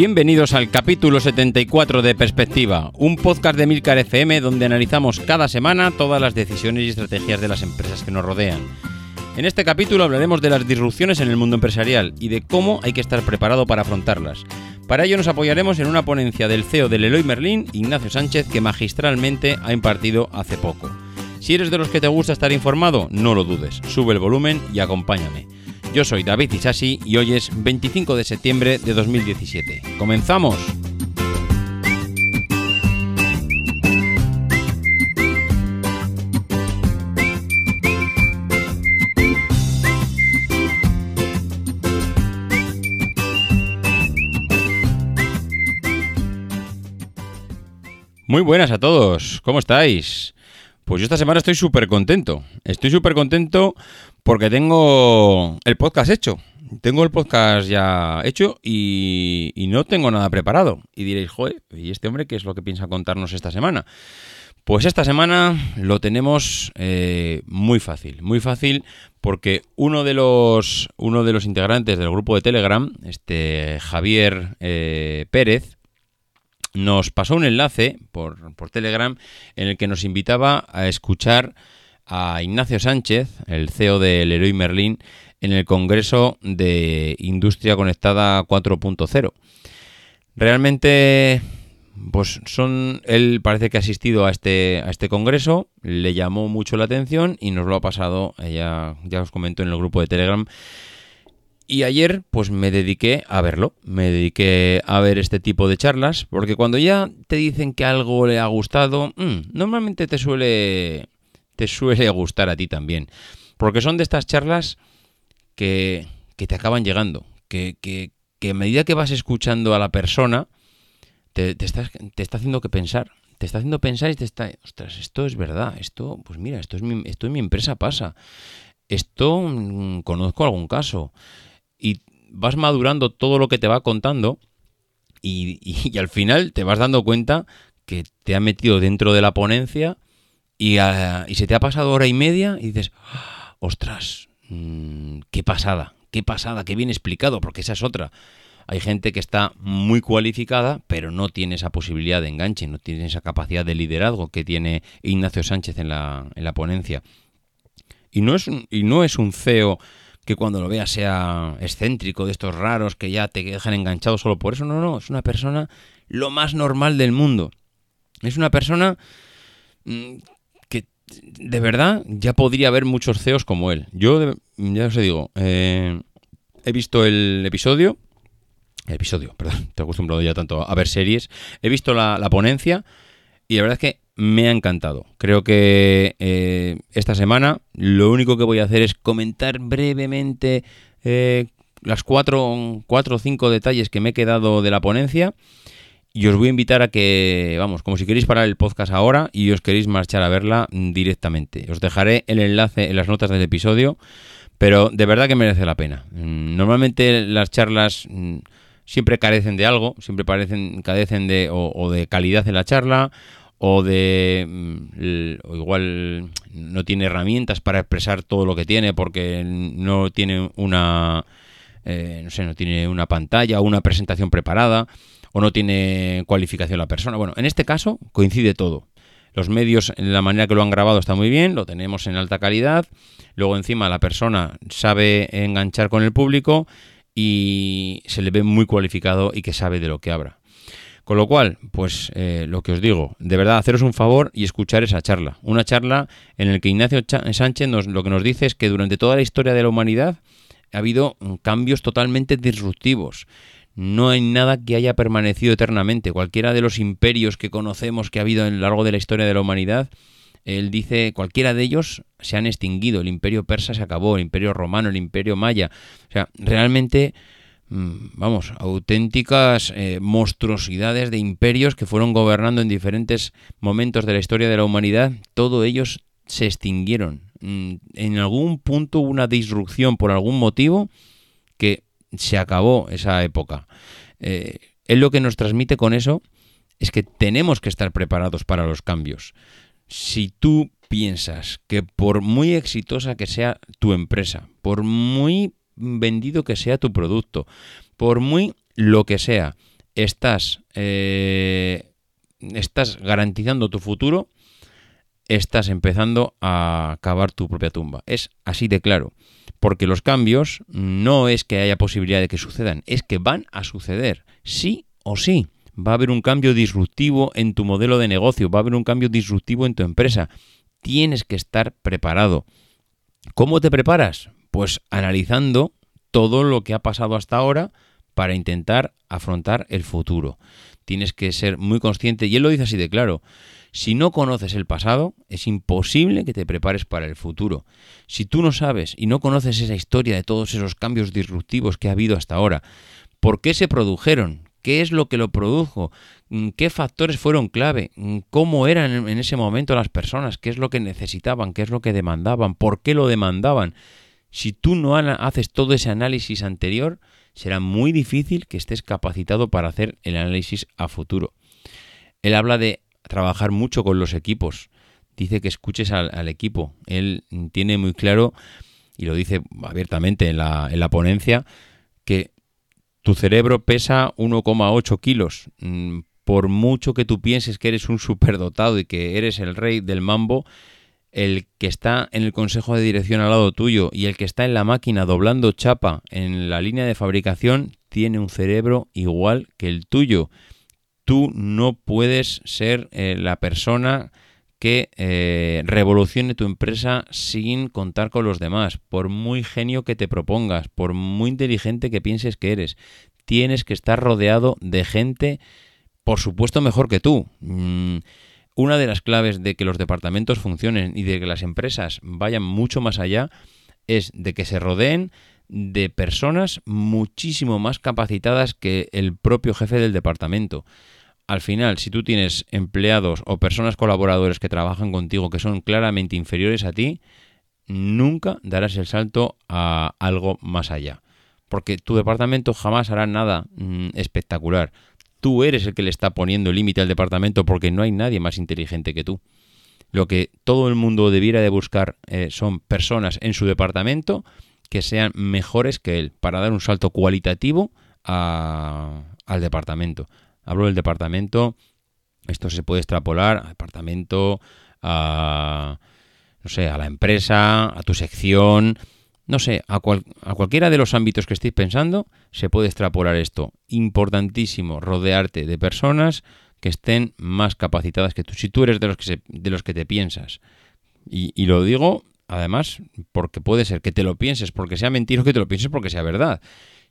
Bienvenidos al capítulo 74 de Perspectiva, un podcast de Milcar FM donde analizamos cada semana todas las decisiones y estrategias de las empresas que nos rodean. En este capítulo hablaremos de las disrupciones en el mundo empresarial y de cómo hay que estar preparado para afrontarlas. Para ello nos apoyaremos en una ponencia del CEO del Eloy Merlin, Ignacio Sánchez, que magistralmente ha impartido hace poco. Si eres de los que te gusta estar informado, no lo dudes, sube el volumen y acompáñame. Yo soy David Isasi y hoy es 25 de septiembre de 2017. ¡Comenzamos! Muy buenas a todos, ¿cómo estáis? Pues yo esta semana estoy súper contento. Estoy súper contento porque tengo el podcast hecho. Tengo el podcast ya hecho y, no tengo nada preparado. Y diréis, joder, ¿y este hombre qué es lo que piensa contarnos esta semana? Pues esta semana lo tenemos eh, muy fácil, muy fácil porque uno de los uno de los integrantes del grupo de Telegram, este Javier eh, Pérez, nos pasó un enlace por, por Telegram en el que nos invitaba a escuchar a Ignacio Sánchez, el CEO del Leroy Merlin, en el Congreso de Industria Conectada 4.0. Realmente, pues son. Él parece que ha asistido a este, a este congreso, le llamó mucho la atención y nos lo ha pasado, ya, ya os comento en el grupo de Telegram. Y ayer, pues me dediqué a verlo, me dediqué a ver este tipo de charlas, porque cuando ya te dicen que algo le ha gustado, mm, normalmente te suele te suele gustar a ti también. Porque son de estas charlas que, que te acaban llegando, que, que, que, a medida que vas escuchando a la persona, te, te, te está haciendo que pensar. Te está haciendo pensar y te está, ostras, esto es verdad, esto, pues mira, esto es mi, esto en mi empresa pasa. Esto mm, conozco algún caso. Y vas madurando todo lo que te va contando y, y, y, al final te vas dando cuenta que te ha metido dentro de la ponencia Ah, y, se te ha pasado hora y media y dices, ostras, mm, qué pasada, qué pasada, qué bien explicado, porque esa es otra. Hay gente que está muy cualificada, pero no tiene esa posibilidad de enganche, no tiene esa capacidad de liderazgo que tiene Ignacio Sánchez en la, en la ponencia. Y no, es un, y no es un CEO que cuando lo veas sea excéntrico, de estos raros que ya te dejan enganchado solo por eso. No, no, es una persona lo más normal del mundo. Es una persona mm, de verdad, ya podría haber muchos CEOs como él. Yo, ya os digo, eh, he visto el episodio, episodio, perdón, te he acostumbrado ya tanto a ver series, he visto la, ponencia y la verdad es que me ha encantado. Creo que eh, esta semana lo único que voy a hacer es comentar brevemente eh, las cuatro, cuatro o cinco detalles que me he quedado de la ponencia y os voy a invitar a que, vamos, como si queréis parar el podcast ahora y os queréis marchar a verla directamente. Os dejaré el enlace en las notas del episodio, pero de verdad que merece la pena. Mm, normalmente las charlas mm, siempre carecen de algo, siempre parecen, carecen de, o, de calidad en la charla, o de mm, o igual no tiene herramientas para expresar todo lo que tiene porque no tiene una eh, no sé, no tiene una pantalla o una presentación preparada o no tiene cualificación la persona. Bueno, en este caso coincide todo. Los medios, en la manera que lo han grabado está muy bien, lo tenemos en alta calidad. Luego encima la persona sabe enganchar con el público y se le ve muy cualificado y que sabe de lo que habla. Con lo cual, pues eh, lo que os digo, de verdad, haceros un favor y escuchar esa charla. Una charla en la que Ignacio Sánchez nos, lo que nos dice es que durante toda la historia de la humanidad ha habido cambios totalmente disruptivos. No hay nada que haya permanecido eternamente. Cualquiera de los imperios que conocemos que ha habido a lo largo de la historia de la humanidad, él dice, cualquiera de ellos se han extinguido. El imperio persa se acabó, el imperio romano, el imperio maya. O sea, realmente, mm, vamos, auténticas eh, monstruosidades de imperios que fueron gobernando en diferentes momentos de la historia de la humanidad, todos ellos se extinguieron. Mm, en algún punto hubo una disrupción por algún motivo que se acabó esa época. Eh, lo que nos transmite con eso es que tenemos que estar preparados para los cambios. Si tú piensas que por muy exitosa que sea tu empresa, por muy vendido que sea tu producto, por muy lo que sea, estás, eh, estás garantizando tu futuro, estás empezando a cavar tu propia tumba. Es así de claro. Porque los cambios no es que haya posibilidad de que sucedan, es que van a suceder, sí o sí. Va a haber un cambio disruptivo en tu modelo de negocio, va a haber un cambio disruptivo en tu empresa. Tienes que estar preparado. ¿Cómo te preparas? Pues analizando todo lo que ha pasado hasta ahora para intentar afrontar el futuro. Tienes que ser muy consciente, y él lo dice así de claro, si no conoces el pasado, es imposible que te prepares para el futuro. Si tú no sabes y no conoces esa historia de todos esos cambios disruptivos que ha habido hasta ahora, ¿por qué se produjeron? ¿Qué es lo que lo produjo? ¿Qué factores fueron clave? ¿Cómo eran en ese momento las personas? ¿Qué es lo que necesitaban? ¿Qué es lo que demandaban? ¿Por qué lo demandaban? Si tú no haces todo ese análisis anterior, será muy difícil que estés capacitado para hacer el análisis a futuro. Él habla de trabajar mucho con los equipos. Dice que escuches al, equipo. Él tiene muy claro, y lo dice abiertamente en la, en la ponencia, que tu cerebro pesa 1,8 kilos. Mm, por mucho que tú pienses que eres un superdotado y que eres el rey del mambo, el que está en el consejo de dirección al lado tuyo y el que está en la máquina doblando chapa en la línea de fabricación tiene un cerebro igual que el tuyo tú no puedes ser eh, la persona que eh, revolucione tu empresa sin contar con los demás, por muy genio que te propongas, por muy inteligente que pienses que eres. Tienes que estar rodeado de gente, por supuesto, mejor que tú. Mm, una de las claves de que los departamentos funcionen y de que las empresas vayan mucho más allá es de que se rodeen de personas muchísimo más capacitadas que el propio jefe del departamento al final, si tú tienes empleados o personas colaboradores que trabajan contigo que son claramente inferiores a ti, nunca darás el salto a algo más allá. Porque tu departamento jamás hará nada mm, espectacular. Tú eres el que le está poniendo límite al departamento porque no hay nadie más inteligente que tú. Lo que todo el mundo debiera de buscar eh, son personas en su departamento que sean mejores que él para dar un salto cualitativo al departamento. Hablo del departamento, esto se puede extrapolar al departamento, a, no sé, a la empresa, a tu sección, no sé, a, a cualquiera de los ámbitos que estéis pensando, se puede extrapolar esto. Importantísimo, rodearte de personas que estén más capacitadas que tú. Si tú eres de los que, de los que te piensas, y, y, lo digo además porque puede ser que te lo pienses porque sea mentira o que te lo pienses porque sea verdad.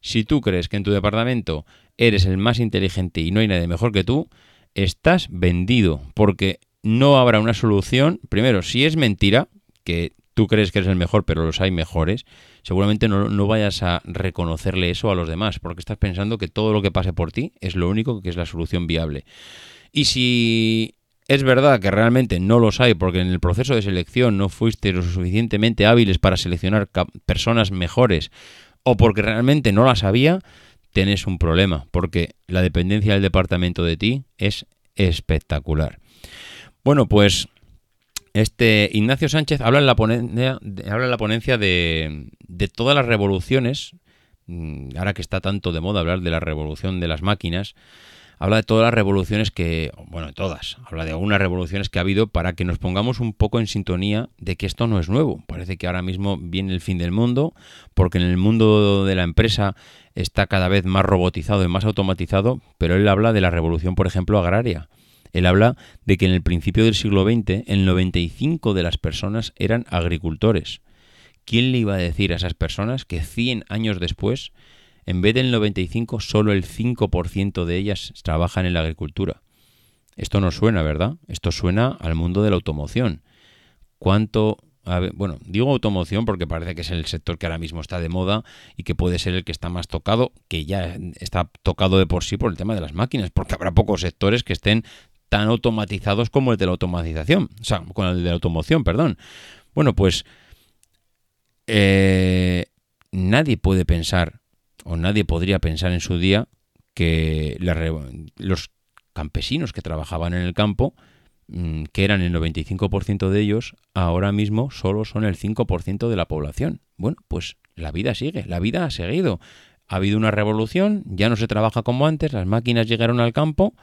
Si tú crees que en tu departamento eres el más inteligente y no hay nadie mejor que tú, estás vendido, porque no habrá una solución. Primero, si es mentira, que tú crees que eres el mejor, pero los hay mejores, seguramente no, vayas a reconocerle eso a los demás, porque estás pensando que todo lo que pase por ti es lo único que es la solución viable. Y si es verdad que realmente no los hay, porque en el proceso de selección no fuiste lo suficientemente hábiles para seleccionar personas mejores, o porque realmente no las había, tenés un problema, porque la dependencia del departamento de ti es espectacular. Bueno, pues este Ignacio Sánchez habla en la ponencia, habla en la ponencia de, de todas las revoluciones, mm, ahora que está tanto de moda hablar de la revolución de las máquinas, habla de todas las revoluciones que, bueno, de todas, habla de algunas revoluciones que ha habido para que nos pongamos un poco en sintonía de que esto no es nuevo. Parece que ahora mismo viene el fin del mundo, porque en el mundo de la empresa está cada vez más robotizado y más automatizado, pero él habla de la revolución, por ejemplo, agraria. Él habla de que en el principio del siglo XX el 95 de las personas eran agricultores. ¿Quién le iba a decir a esas personas que 100 años después en vez del 95, solo el 5% de ellas trabajan en la agricultura. Esto no suena, ¿verdad? Esto suena al mundo de la automoción. ¿Cuánto bueno, digo automoción porque parece que es el sector que ahora mismo está de moda y que puede ser el que está más tocado, que ya está tocado de por sí por el tema de las máquinas, porque habrá pocos sectores que estén tan automatizados como el de la automatización, o sea, con el de la automoción, perdón. Bueno, pues eh, nadie puede pensar o nadie podría pensar en su día que los campesinos que trabajaban en el campo, mm, que eran el 95% de ellos, ahora mismo solo son el 5% de la población. Bueno, pues la vida sigue, la vida ha seguido. Ha habido una revolución, ya no se trabaja como antes, las máquinas llegaron al campo,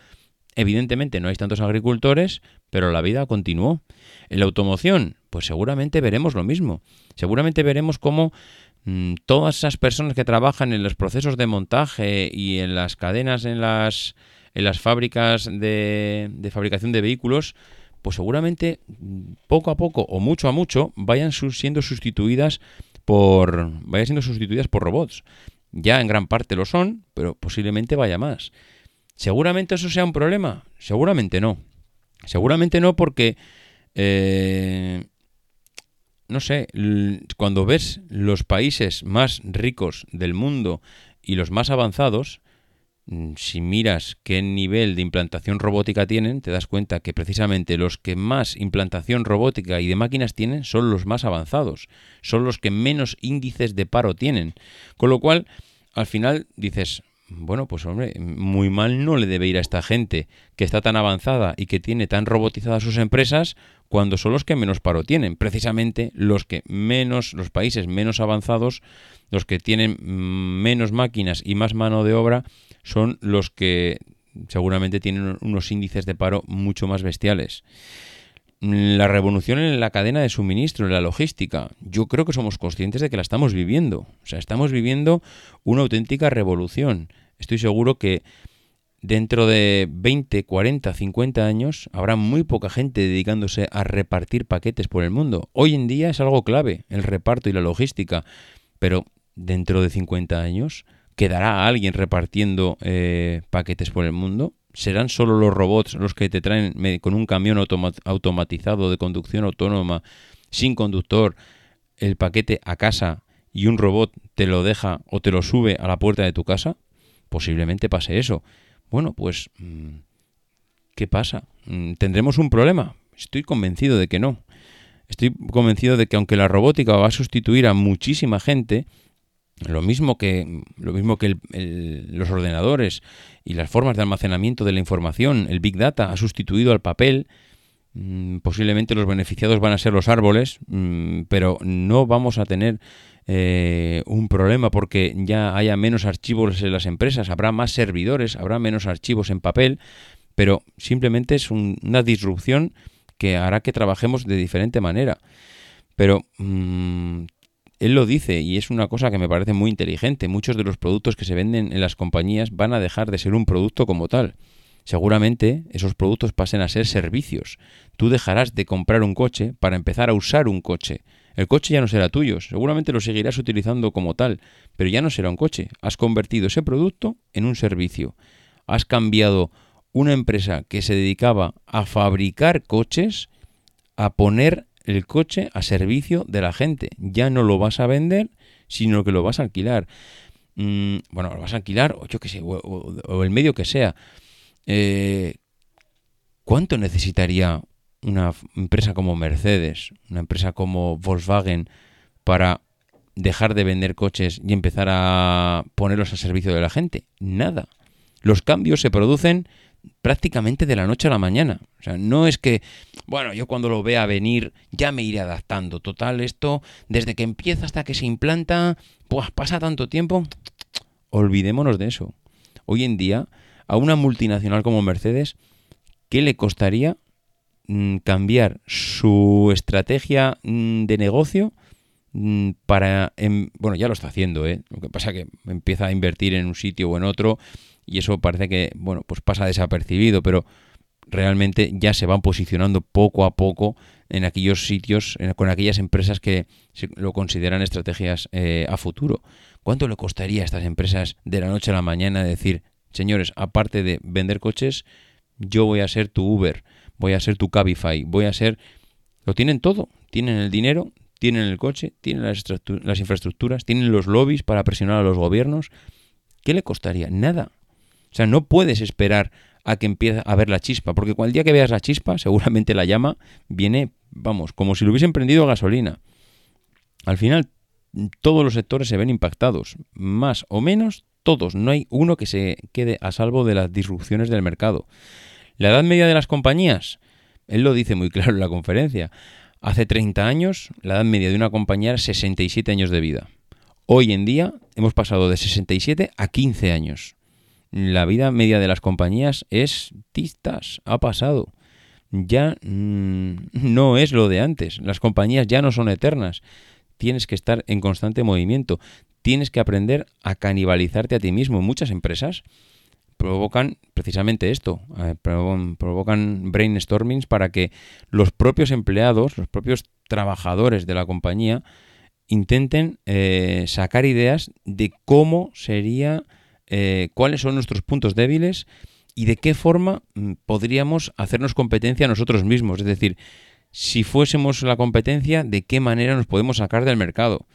evidentemente no hay tantos agricultores, pero la vida continuó. En la automoción, pues seguramente veremos lo mismo. Seguramente veremos cómo Mm, todas esas personas que trabajan en los procesos de montaje y en las cadenas en las, en las fábricas de, de fabricación de vehículos, pues seguramente mm, poco a poco o mucho a mucho vayan siendo sustituidas por vayan siendo sustituidas por robots. Ya en gran parte lo son, pero posiblemente vaya más. ¿Seguramente eso sea un problema? Seguramente no. Seguramente no porque eh, no sé, cuando ves los países más ricos del mundo y los más avanzados, mm, si miras qué nivel de implantación robótica tienen, te das cuenta que precisamente los que más implantación robótica y de máquinas tienen son los más avanzados, son los que menos índices de paro tienen. Con lo cual, al final dices, bueno, pues hombre, muy mal no le debe ir a esta gente que está tan avanzada y que tiene tan robotizadas sus empresas cuando son los que menos paro tienen. Precisamente los que menos, los países menos avanzados, los que tienen menos máquinas y más mano de obra, son los que seguramente tienen unos índices de paro mucho más bestiales. La revolución en la cadena de suministro, en la logística, yo creo que somos conscientes de que la estamos viviendo. O sea, estamos viviendo una auténtica revolución. Estoy seguro que dentro de 20, 40, 50 años habrá muy poca gente dedicándose a repartir paquetes por el mundo. Hoy en día es algo clave, el reparto y la logística, pero dentro de 50 años quedará alguien repartiendo eh, paquetes por el mundo. ¿Serán solo los robots los que te traen con un camión automatizado de conducción autónoma, sin conductor, el paquete a casa y un robot te lo deja o te lo sube a la puerta de tu casa? Posiblemente pase eso. Bueno, pues, mm, ¿qué pasa? Mm, ¿Tendremos un problema? Estoy convencido de que no. Estoy convencido de que aunque la robótica va a sustituir a muchísima gente, lo mismo que, lo mismo que los ordenadores y las formas de almacenamiento de la información, el Big Data ha sustituido al papel, mm, posiblemente los beneficiados van a ser los árboles, pero no vamos a tener eh, un problema porque ya haya menos archivos en las empresas, habrá más servidores, habrá menos archivos en papel, pero simplemente es una disrupción que hará que trabajemos de diferente manera. Pero mm, él lo dice y es una cosa que me parece muy inteligente. Muchos de los productos que se venden en las compañías van a dejar de ser un producto como tal. Seguramente esos productos pasen a ser servicios. Tú dejarás de comprar un coche para empezar a usar un coche. El coche ya no será tuyo, seguramente lo seguirás utilizando como tal, pero ya no será un coche. Has convertido ese producto en un servicio. Has cambiado una empresa que se dedicaba a fabricar coches a poner el coche a servicio de la gente. Ya no lo vas a vender, sino que lo vas a alquilar. Mm, bueno, lo vas a alquilar, o yo qué sé, o, el medio que sea. Eh, ¿Cuánto necesitaría una empresa como Mercedes, una empresa como Volkswagen, para dejar de vender coches y empezar a ponerlos a servicio de la gente? Nada. Los cambios se producen prácticamente de la noche a la mañana. O sea, no es que, bueno, yo cuando lo vea venir ya me iré adaptando. Total, esto, desde que empieza hasta que se implanta, pues pasa tanto tiempo. Olvidémonos de eso. Hoy en día, a una multinacional como Mercedes, ¿qué le costaría mm, cambiar su estrategia mm, de negocio mm, para... Em, bueno, ya lo está haciendo, ¿eh? Lo que pasa es que empieza a invertir en un sitio o en otro y eso parece que, bueno, pues pasa desapercibido, pero realmente ya se van posicionando poco a poco en aquellos sitios, con aquellas empresas que lo consideran estrategias eh, a futuro. ¿Cuánto le costaría a estas empresas de la noche a la mañana decir, señores, aparte de vender coches, yo voy a ser tu Uber, voy a ser tu Cabify, voy a ser... Lo tienen todo, tienen el dinero, tienen el coche, tienen las, las infraestructuras, tienen los lobbies para presionar a los gobiernos. ¿Qué le costaría? Nada. O sea, no puedes esperar a que empiece a ver la chispa, porque cual día que veas la chispa, seguramente la llama viene, vamos, como si lo hubiesen prendido gasolina. Al final, todos los sectores se ven impactados, más o menos todos, no hay uno que se quede a salvo de las disrupciones del mercado. La edad media de las compañías, él lo dice muy claro en la conferencia, hace 30 años la edad media de una compañía era 67 años de vida. Hoy en día hemos pasado de 67 a 15 años la vida media de las compañías es tistas, ha pasado. Ya mm, no es lo de antes. Las compañías ya no son eternas. Tienes que estar en constante movimiento. Tienes que aprender a canibalizarte a ti mismo. Muchas empresas provocan precisamente esto, eh, provocan brainstormings para que los propios empleados, los propios trabajadores de la compañía intenten eh, sacar ideas de cómo sería eh, cuáles son nuestros puntos débiles y de qué forma mm, podríamos hacernos competencia nosotros mismos. Es decir, si fuésemos la competencia, ¿de qué manera nos podemos sacar del mercado?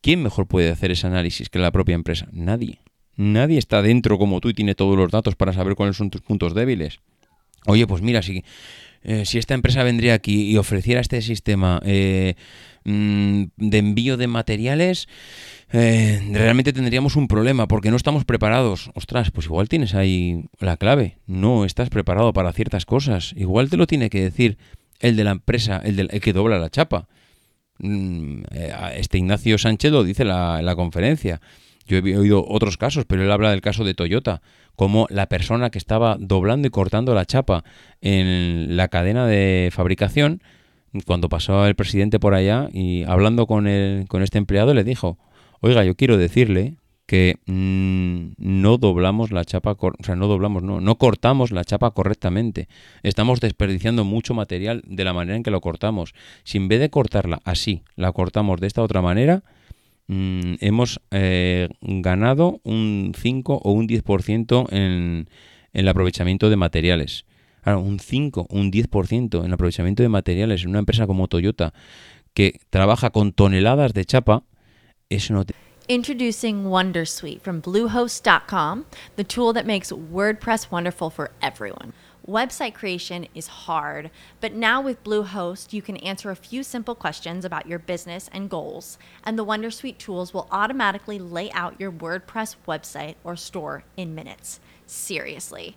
¿Quién mejor puede hacer ese análisis que la propia empresa? Nadie. Nadie está dentro como tú y tiene todos los datos para saber cuáles son tus puntos débiles. Oye, pues mira, si, eh, si esta empresa vendría aquí y ofreciera este sistema eh, mm, de envío de materiales, eh, realmente tendríamos un problema porque no estamos preparados. Ostras, pues igual tienes ahí la clave. No estás preparado para ciertas cosas. Igual te lo tiene que decir el de la empresa, el, que dobla la chapa. Mm, eh, este Ignacio Sánchez lo dice en la conferencia. Yo he oído otros casos, pero él habla del caso de Toyota, como la persona que estaba doblando y cortando la chapa en la cadena de fabricación, cuando pasó el presidente por allá y hablando con, el, con este empleado le dijo, Oiga, yo quiero decirle que mm, no doblamos la chapa, o sea, no doblamos, no, no cortamos la chapa correctamente. Estamos desperdiciando mucho material de la manera en que lo cortamos. Si en vez de cortarla así, la cortamos de esta otra manera, mm, hemos eh, ganado un 5 o un 10% en, en el aprovechamiento de materiales. Ahora, un 5 o un 10% en aprovechamiento de materiales en una empresa como Toyota que trabaja con toneladas de chapa, eso no te... Introducing Wondersuite from Bluehost.com, the tool that makes WordPress wonderful for everyone. Website creation is hard, but now with Bluehost, you can answer a few simple questions about your business and goals, and the Wondersuite tools will automatically lay out your WordPress website or store in minutes. Seriously.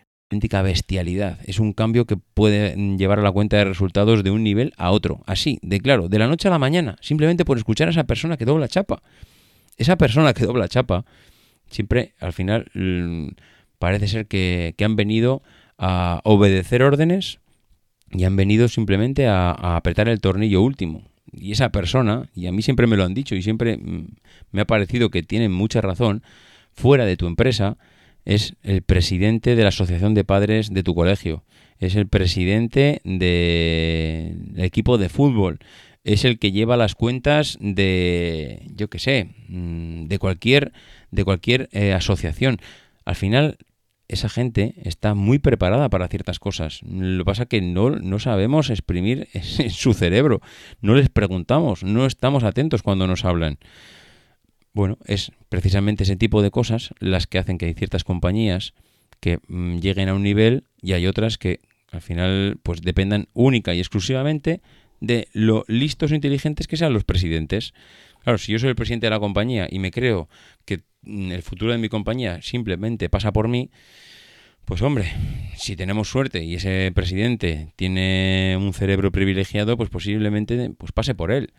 Auténtica bestialidad. Es un cambio que puede llevar a la cuenta de resultados de un nivel a otro. Así, de claro, de la noche a la mañana, simplemente por escuchar a esa persona que dobla chapa. Esa persona que dobla chapa, siempre al final mm, parece ser que, que han venido a obedecer órdenes y han venido simplemente a, a apretar el tornillo último. Y esa persona, y a mí siempre me lo han dicho y siempre mm, me ha parecido que tienen mucha razón, fuera de tu empresa, es el presidente de la asociación de padres de tu colegio, es el presidente del equipo de fútbol, es el que lleva las cuentas de, yo qué sé, mm, de cualquier, de cualquier eh, asociación. Al final, esa gente está muy preparada para ciertas cosas. Lo que pasa es que no, no sabemos exprimir su cerebro, no les preguntamos, no estamos atentos cuando nos hablan. Bueno, es precisamente ese tipo de cosas las que hacen que hay ciertas compañías que mm, lleguen a un nivel y hay otras que al final pues dependan única y exclusivamente de lo listos e inteligentes que sean los presidentes. Claro, si yo soy el presidente de la compañía y me creo que mm, el futuro de mi compañía simplemente pasa por mí, pues hombre, si tenemos suerte y ese presidente tiene un cerebro privilegiado, pues posiblemente pues pase por él.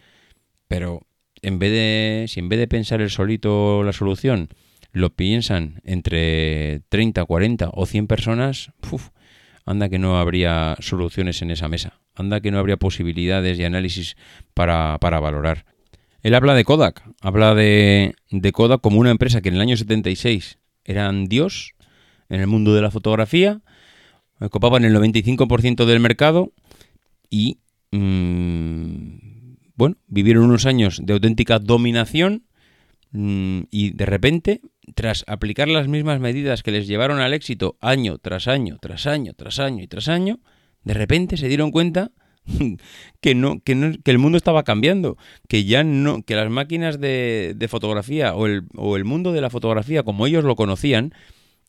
Pero en vez de, si en vez de pensar el solito la solución, lo piensan entre 30, 40 o 100 personas, uf, anda que no habría soluciones en esa mesa, anda que no habría posibilidades y análisis para, para valorar. Él habla de Kodak, habla de, de Kodak como una empresa que en el año 76 eran Dios en el mundo de la fotografía, ocupaban el 95% del mercado y mmm, bueno, vivieron unos años de auténtica dominación mmm, y de repente, tras aplicar las mismas medidas que les llevaron al éxito año tras año, tras año, tras año y tras año, de repente se dieron cuenta que no, que no, que el mundo estaba cambiando, que ya no, que las máquinas de, de fotografía o el, o el mundo de la fotografía como ellos lo conocían,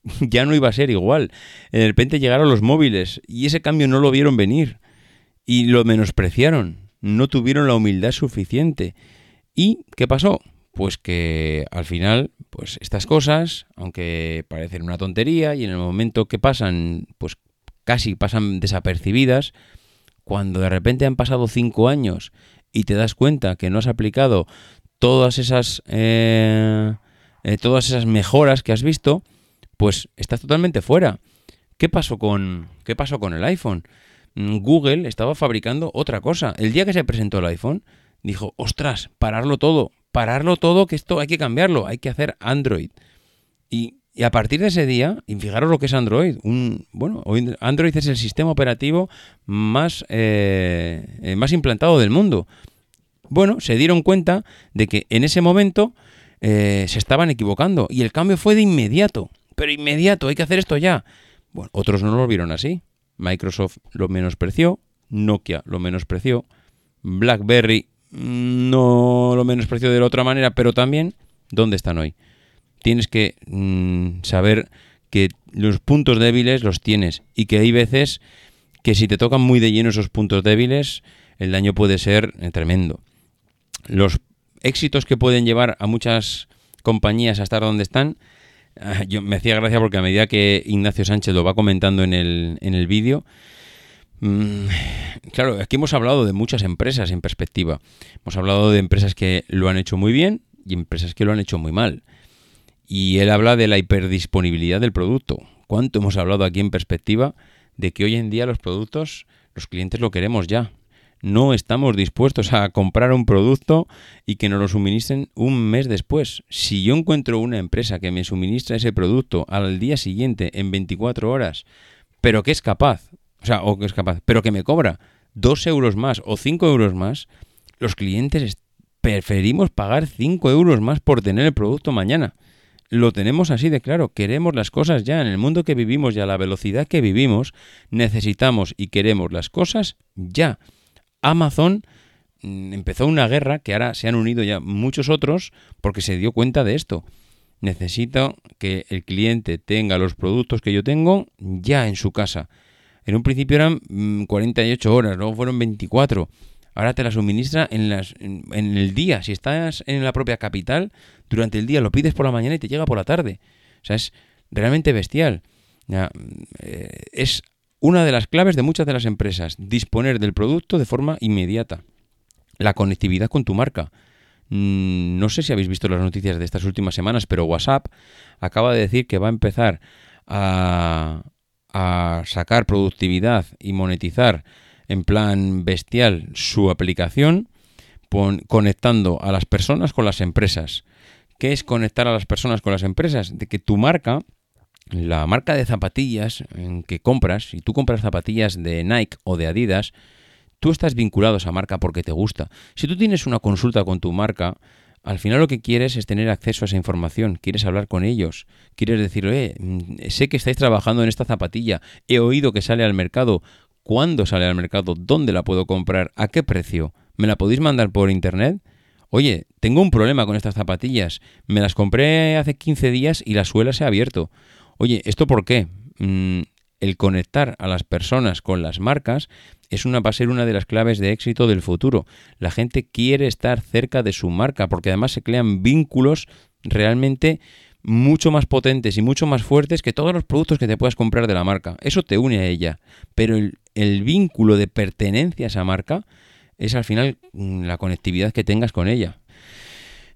ya no iba a ser igual. De repente llegaron los móviles y ese cambio no lo vieron venir y lo menospreciaron no tuvieron la humildad suficiente. ¿Y qué pasó? Pues que al final, pues estas cosas, aunque parecen una tontería y en el momento que pasan, pues casi pasan desapercibidas, cuando de repente han pasado cinco años y te das cuenta que no has aplicado todas esas eh, eh, todas esas mejoras que has visto, pues estás totalmente fuera. ¿Qué pasó con qué pasó con el iPhone? Mm, Google estaba fabricando otra cosa. El día que se presentó el iPhone, dijo, ostras, pararlo todo, pararlo todo, que esto hay que cambiarlo, hay que hacer Android. Y, a partir de ese día, y fijaros lo que es Android, bueno, Android es el sistema operativo más, eh, eh, más implantado del mundo. Bueno, se dieron cuenta de que en ese momento eh, se estaban equivocando y el cambio fue de inmediato. Pero inmediato, hay que hacer esto ya. Bueno, otros no lo vieron así. Microsoft lo menospreció, Nokia lo menospreció, BlackBerry no lo menospreció de la otra manera, pero también, ¿dónde están hoy? Tienes que mmm, saber que los puntos débiles los tienes y que hay veces que si te tocan muy de lleno esos puntos débiles, el daño puede ser eh, tremendo. Los éxitos que pueden llevar a muchas compañías a estar donde están yo me hacía gracia porque a medida que Ignacio Sánchez lo va comentando en el, en el vídeo, mmm, claro, aquí hemos hablado de muchas empresas en perspectiva. Hemos hablado de empresas que lo han hecho muy bien y empresas que lo han hecho muy mal. Y él habla de la hiperdisponibilidad del producto. ¿Cuánto hemos hablado aquí en perspectiva de que hoy en día los productos, los clientes lo queremos ya? No estamos dispuestos a comprar un producto y que nos lo suministren un mes después. Si yo encuentro una empresa que me suministra ese producto al día siguiente en 24 horas, pero que es capaz, o sea, o que es capaz, pero que me cobra 2 euros más o 5 euros más, los clientes preferimos pagar 5 euros más por tener el producto mañana. lo tenemos así de claro. Queremos las cosas ya. En el mundo que vivimos y a la velocidad que vivimos, necesitamos y queremos las cosas ya. Amazon mm, empezó una guerra que ahora se han unido ya muchos otros porque se dio cuenta de esto. Necesito que el cliente tenga los productos que yo tengo ya en su casa. En un principio eran 48 mm, horas, luego fueron 24. Ahora te la suministra en, las, en, el día. Si estás en la propia capital, durante el día lo pides por la mañana y te llega por la tarde. O sea, es realmente bestial. Eh, es una de las claves de muchas de las empresas, disponer del producto de forma inmediata. La conectividad con tu marca. Mm, no sé si habéis visto las noticias de estas últimas semanas, pero WhatsApp acaba de decir que va a empezar a, a sacar productividad y monetizar en plan bestial su aplicación conectando a las personas con las empresas. ¿Qué es conectar a las personas con las empresas? De que tu marca, la marca de zapatillas que compras, si tú compras zapatillas de Nike o de Adidas, tú estás vinculado a esa marca porque te gusta. Si tú tienes una consulta con tu marca, al final lo que quieres es tener acceso a esa información, quieres hablar con ellos, quieres decirle, eh, sé que estáis trabajando en esta zapatilla, he oído que sale al mercado, cuándo sale al mercado, dónde la puedo comprar, a qué precio. ¿Me la podéis mandar por internet? Oye, tengo un problema con estas zapatillas. Me las compré hace 15 días y la suela se ha abierto. Oye, ¿esto por qué? Mm, el conectar a las personas con las marcas es una, va a ser una de las claves de éxito del futuro. La gente quiere estar cerca de su marca porque además se crean vínculos realmente mucho más potentes y mucho más fuertes que todos los productos que te puedas comprar de la marca. Eso te une a ella. Pero el, el vínculo de pertenencia a esa marca es al final mm, la conectividad que tengas con ella.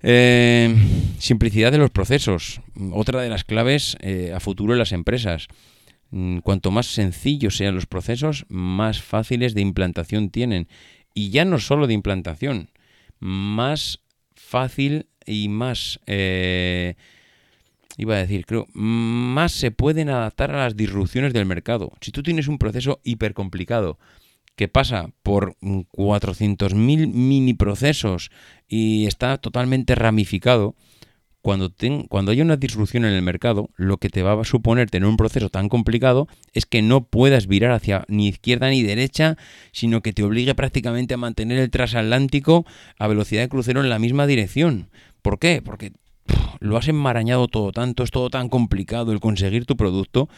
Eh, simplicidad de los procesos. Otra de las claves eh, a futuro en las empresas. Mm, cuanto más sencillos sean los procesos, más fáciles de implantación tienen. Y ya no solo de implantación, más fácil y más eh, iba a decir, creo, más se pueden adaptar a las disrupciones del mercado. Si tú tienes un proceso hiper complicado que pasa por 400.000 mini procesos y está totalmente ramificado, cuando, cuando haya una disrupción en el mercado, lo que te va a suponer tener un proceso tan complicado es que no puedas virar hacia ni izquierda ni derecha, sino que te obligue prácticamente a mantener el transatlántico a velocidad de crucero en la misma dirección. ¿Por qué? Porque lo has enmarañado todo tanto, es todo tan complicado el conseguir tu producto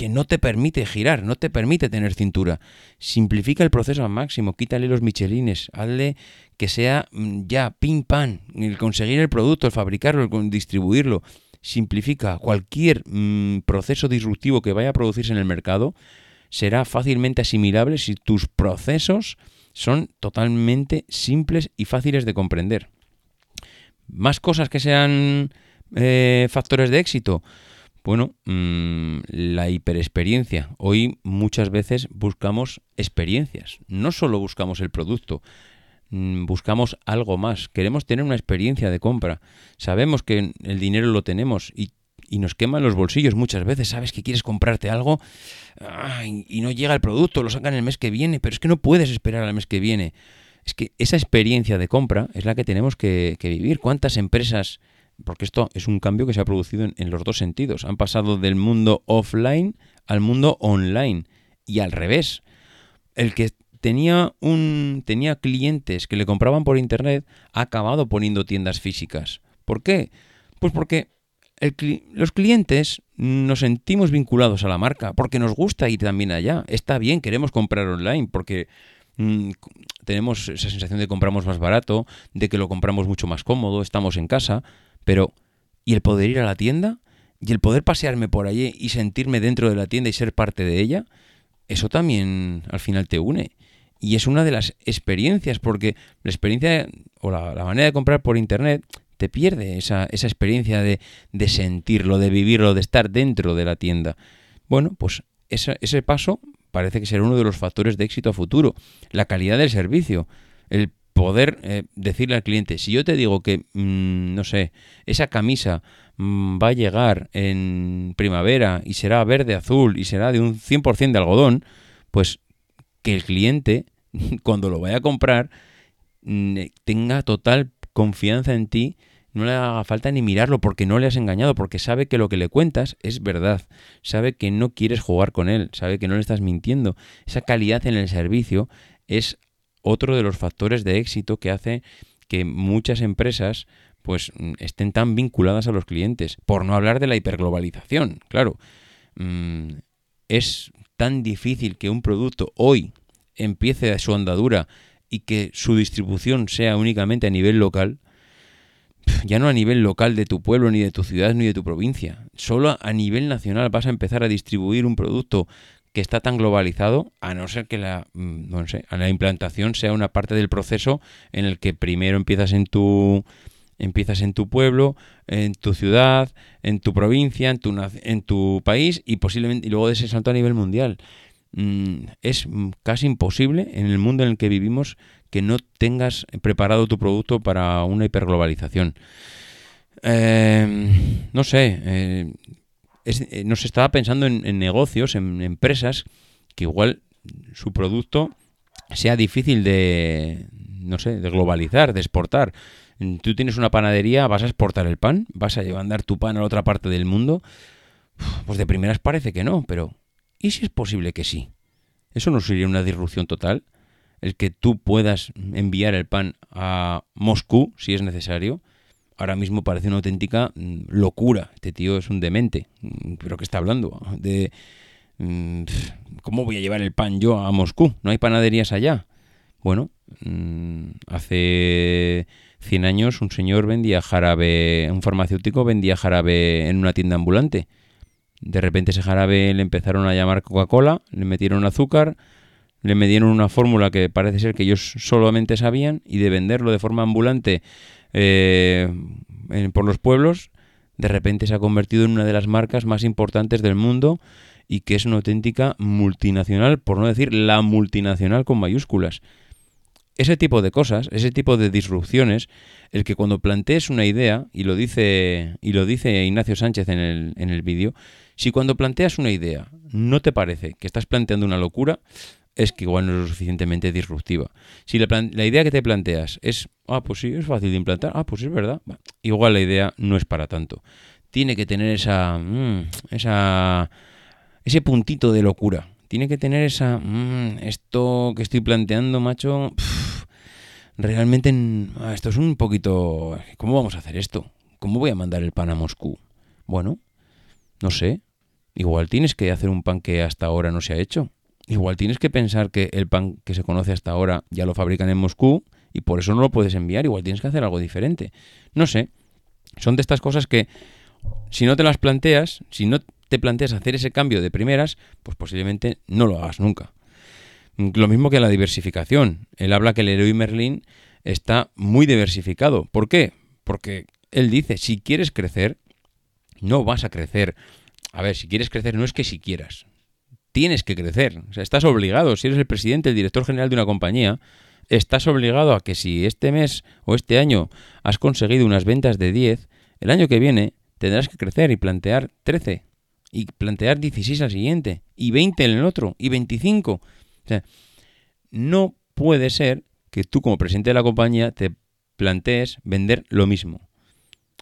que no te permite girar, no te permite tener cintura. Simplifica el proceso al máximo, quítale los michelines, hazle que sea mm, ya pim pam, el conseguir el producto, el fabricarlo, el distribuirlo. Simplifica cualquier mm, proceso disruptivo que vaya a producirse en el mercado, será fácilmente asimilable si tus procesos son totalmente simples y fáciles de comprender. Más cosas que sean eh, factores de éxito. Bueno, mm, la hiperexperiencia. Hoy muchas veces buscamos experiencias. No solo buscamos el producto, mm, buscamos algo más. Queremos tener una experiencia de compra. Sabemos que el dinero lo tenemos y, nos queman los bolsillos muchas veces. Sabes que quieres comprarte algo y no llega el producto, lo sacan el mes que viene, pero es que no puedes esperar al mes que viene. Es que esa experiencia de compra es la que tenemos que, vivir. ¿Cuántas empresas, porque esto es un cambio que se ha producido en, los dos sentidos, han pasado del mundo offline al mundo online y al revés. El que tenía un tenía clientes que le compraban por internet ha acabado poniendo tiendas físicas. ¿Por qué? Pues porque los clientes nos sentimos vinculados a la marca, porque nos gusta ir también allá. Está bien, queremos comprar online, porque Mm, tenemos esa sensación de que compramos más barato, de que lo compramos mucho más cómodo, estamos en casa, pero ¿y el poder ir a la tienda? ¿Y el poder pasearme por allí y sentirme dentro de la tienda y ser parte de ella? Eso también al final te une. Y es una de las experiencias, porque la experiencia o la, manera de comprar por internet te pierde esa, esa experiencia de, de, sentirlo, de vivirlo, de estar dentro de la tienda. Bueno, pues ese paso parece que será uno de los factores de éxito a futuro. La calidad del servicio, el poder eh, decirle al cliente, si yo te digo que, mm, no sé, esa camisa mm, va a llegar en primavera y será verde azul y será de un 100% de algodón, pues que el cliente, cuando lo vaya a comprar, mm, tenga total confianza en ti no le haga falta ni mirarlo porque no le has engañado, porque sabe que lo que le cuentas es verdad, sabe que no quieres jugar con él, sabe que no le estás mintiendo. Esa calidad en el servicio es otro de los factores de éxito que hace que muchas empresas pues estén tan vinculadas a los clientes, por no hablar de la hiperglobalización, claro. Mm, es tan difícil que un producto hoy empiece su andadura y que su distribución sea únicamente a nivel local, ya no a nivel local de tu pueblo, ni de tu ciudad, ni de tu provincia. Solo a nivel nacional vas a empezar a distribuir un producto que está tan globalizado, a no ser que la, mm, no sé, la implantación sea una parte del proceso en el que primero empiezas en tu empiezas en tu pueblo, en tu ciudad, en tu provincia, en tu, en tu país y posiblemente y luego de a nivel mundial. Mm, es casi imposible en el mundo en el que vivimos que no tengas preparado tu producto para una hiperglobalización. Em, no sé, eh, eh, nos estaba pensando en, negocios, en empresas, que igual su producto sea difícil de, no sé, de globalizar, de exportar. Tú tienes una panadería, vas a exportar el pan, vas a llevar tu pan a otra parte del mundo. Pues de primeras parece que no, pero ¿y si es posible que sí? ¿Eso no sería una disrupción total? El que tú puedas enviar el pan a Moscú si es necesario. Ahora mismo parece una auténtica mm, locura. Este tío es un demente. Mm, ¿Pero qué está hablando? De. Mm, ¿Cómo voy a llevar el pan yo a Moscú? ¿No hay panaderías allá? Bueno, hace 100 años un señor vendía jarabe, un farmacéutico vendía jarabe en una tienda ambulante de repente ese jarabe le empezaron a llamar Coca-Cola, le metieron azúcar, le metieron una fórmula que parece ser que ellos solamente sabían y de venderlo de forma ambulante eh, por los pueblos, de repente se ha convertido en una de las marcas más importantes del mundo y que es una auténtica multinacional, por no decir la multinacional con mayúsculas. Ese tipo de cosas, ese tipo de disrupciones, el que cuando plantees una idea, y lo dice, y lo dice Ignacio Sánchez en el, en el vídeo, si cuando planteas una idea no te parece que estás planteando una locura, es que igual no es lo suficientemente disruptiva. Si la, idea que te planteas es, ah, pues sí, es fácil de implantar, ah, pues es verdad, igual la idea no es para tanto. Tiene que tener esa, mm, esa ese puntito de locura. Tiene que tener esa, mm, esto que estoy planteando, macho, realmente ah, esto es un poquito, ¿cómo vamos a hacer esto? ¿Cómo voy a mandar el pan a Moscú? Bueno, no sé, Igual tienes que hacer un pan que hasta ahora no se ha hecho. Igual tienes que pensar que el pan que se conoce hasta ahora ya lo fabrican en Moscú y por eso no lo puedes enviar. Igual tienes que hacer algo diferente. No sé. Son de estas cosas que si no te las planteas, si no te planteas hacer ese cambio de primeras, pues posiblemente no lo hagas nunca. Lo mismo que la diversificación. Él habla que el Leroy Merlin está muy diversificado. ¿Por qué? Porque él dice, si quieres crecer, no vas a crecer a ver, si quieres crecer, no es que si quieras. Tienes que crecer. O sea, estás obligado. Si eres el presidente, el director general de una compañía, estás obligado a que si este mes o este año has conseguido unas ventas de 10, el año que viene tendrás que crecer y plantear 13. Y plantear 16 al siguiente. Y 20 en el otro. Y 25. O sea, no puede ser que tú como presidente de la compañía te plantees vender lo mismo.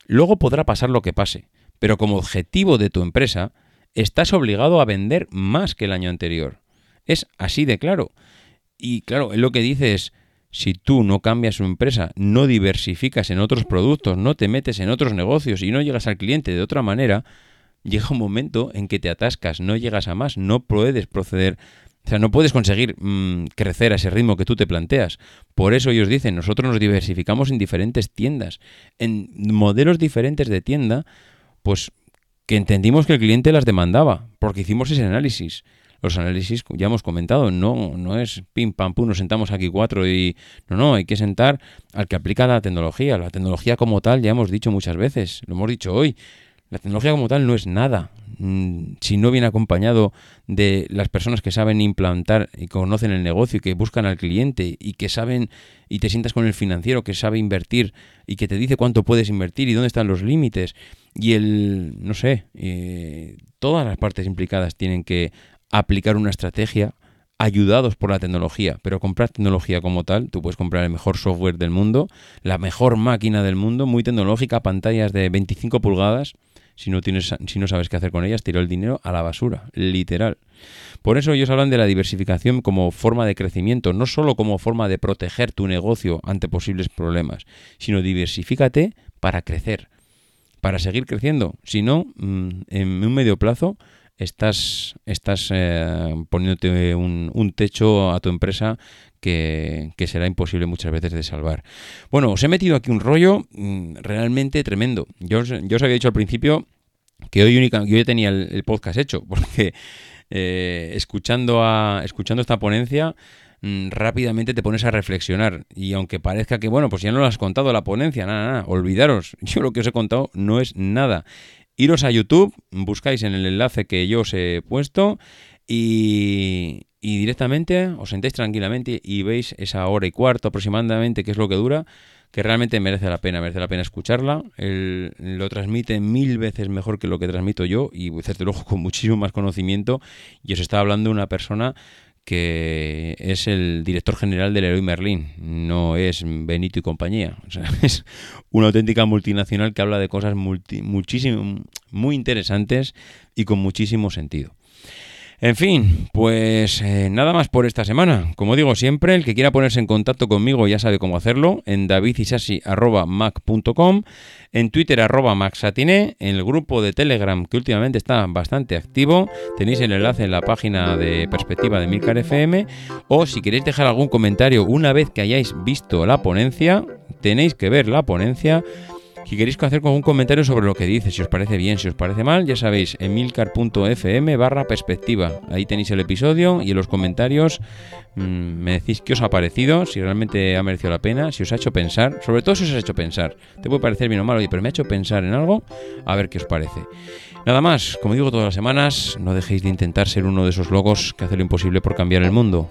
Luego podrá pasar lo que pase pero como objetivo de tu empresa, estás obligado a vender más que el año anterior. Es así de claro. Y claro, lo que dice es, si tú no cambias tu empresa, no diversificas en otros productos, no te metes en otros negocios y no llegas al cliente de otra manera, llega un momento en que te atascas, no llegas a más, no puedes proceder, o sea, no puedes conseguir mm, crecer a ese ritmo que tú te planteas. Por eso ellos dicen, nosotros nos diversificamos en diferentes tiendas, en modelos diferentes de tienda, pues que entendimos que el cliente las demandaba, porque hicimos ese análisis. Los análisis, ya hemos comentado, no, no es pim pam pum, nos sentamos aquí cuatro y. No, no, hay que sentar al que aplica la tecnología. La tecnología como tal, ya hemos dicho muchas veces, lo hemos dicho hoy. La tecnología como tal no es nada si no viene acompañado de las personas que saben implantar y conocen el negocio y que buscan al cliente y que saben y te sientas con el financiero que sabe invertir y que te dice cuánto puedes invertir y dónde están los límites y el, no sé, eh, todas las partes implicadas tienen que aplicar una estrategia ayudados por la tecnología, pero comprar tecnología como tal, tú puedes comprar el mejor software del mundo, la mejor máquina del mundo, muy tecnológica, pantallas de 25 pulgadas, si no, tienes, si no sabes qué hacer con ellas, tiro el dinero a la basura, literal. Por eso ellos hablan de la diversificación como forma de crecimiento, no solo como forma de proteger tu negocio ante posibles problemas, sino diversifícate para crecer, para seguir creciendo. Si no, mm, en un medio plazo estás, estás eh, poniéndote un, techo a tu empresa que, será imposible muchas veces de salvar. Bueno, os he metido aquí un rollo mm, realmente tremendo. Yo, os había dicho al principio que hoy yo tenía el, el podcast hecho, porque eh, escuchando, a, escuchando esta ponencia mm, rápidamente te pones a reflexionar y aunque parezca que bueno pues ya no lo has contado la ponencia nada nada olvidaros yo lo que os he contado no es nada iros a YouTube buscáis en el enlace que yo os he puesto y, y directamente os sentéis tranquilamente y veis esa hora y cuarto aproximadamente que es lo que dura que realmente merece la pena, merece la pena escucharla. Él lo transmite mil veces mejor que lo que transmito yo y desde luego con muchísimo más conocimiento. Y os está hablando una persona que es el director general del Leroy Merlin, no es Benito y compañía. O sea, es una auténtica multinacional que habla de cosas multi, muchísimo, muy interesantes y con muchísimo sentido. En fin, pues eh, nada más por esta semana. Como digo siempre, el que quiera ponerse en contacto conmigo ya sabe cómo hacerlo, en davidisasi.mac.com, en Twitter arroba en el grupo de Telegram que últimamente está bastante activo, tenéis el enlace en la página de perspectiva de Milcar FM, o si queréis dejar algún comentario una vez que hayáis visto la ponencia, tenéis que ver la ponencia si queréis hacer un comentario sobre lo que dice, si os parece bien, si os parece mal, ya sabéis, emilcar.fm barra perspectiva. Ahí tenéis el episodio y en los comentarios mmm, me decís qué os ha parecido, si realmente ha merecido la pena, si os ha hecho pensar, sobre todo si os ha hecho pensar. Te puede parecer bien o mal, pero me ha hecho pensar en algo, a ver qué os parece. Nada más, como digo todas las semanas, no dejéis de intentar ser uno de esos logos que hace lo imposible por cambiar el mundo.